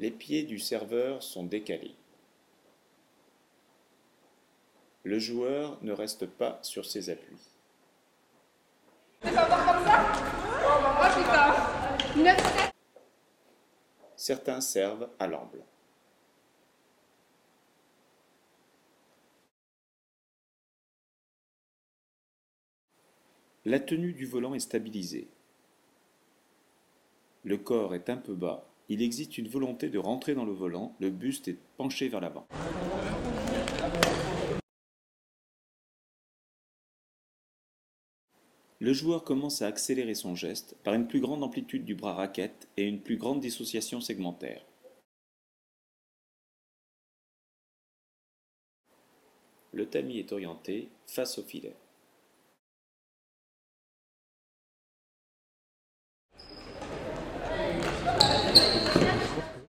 Les pieds du serveur sont décalés. Le joueur ne reste pas sur ses appuis. Certains servent à l'amble. La tenue du volant est stabilisée. Le corps est un peu bas. Il existe une volonté de rentrer dans le volant. Le buste est penché vers l'avant. Le joueur commence à accélérer son geste par une plus grande amplitude du bras raquette et une plus grande dissociation segmentaire. Le tamis est orienté face au filet.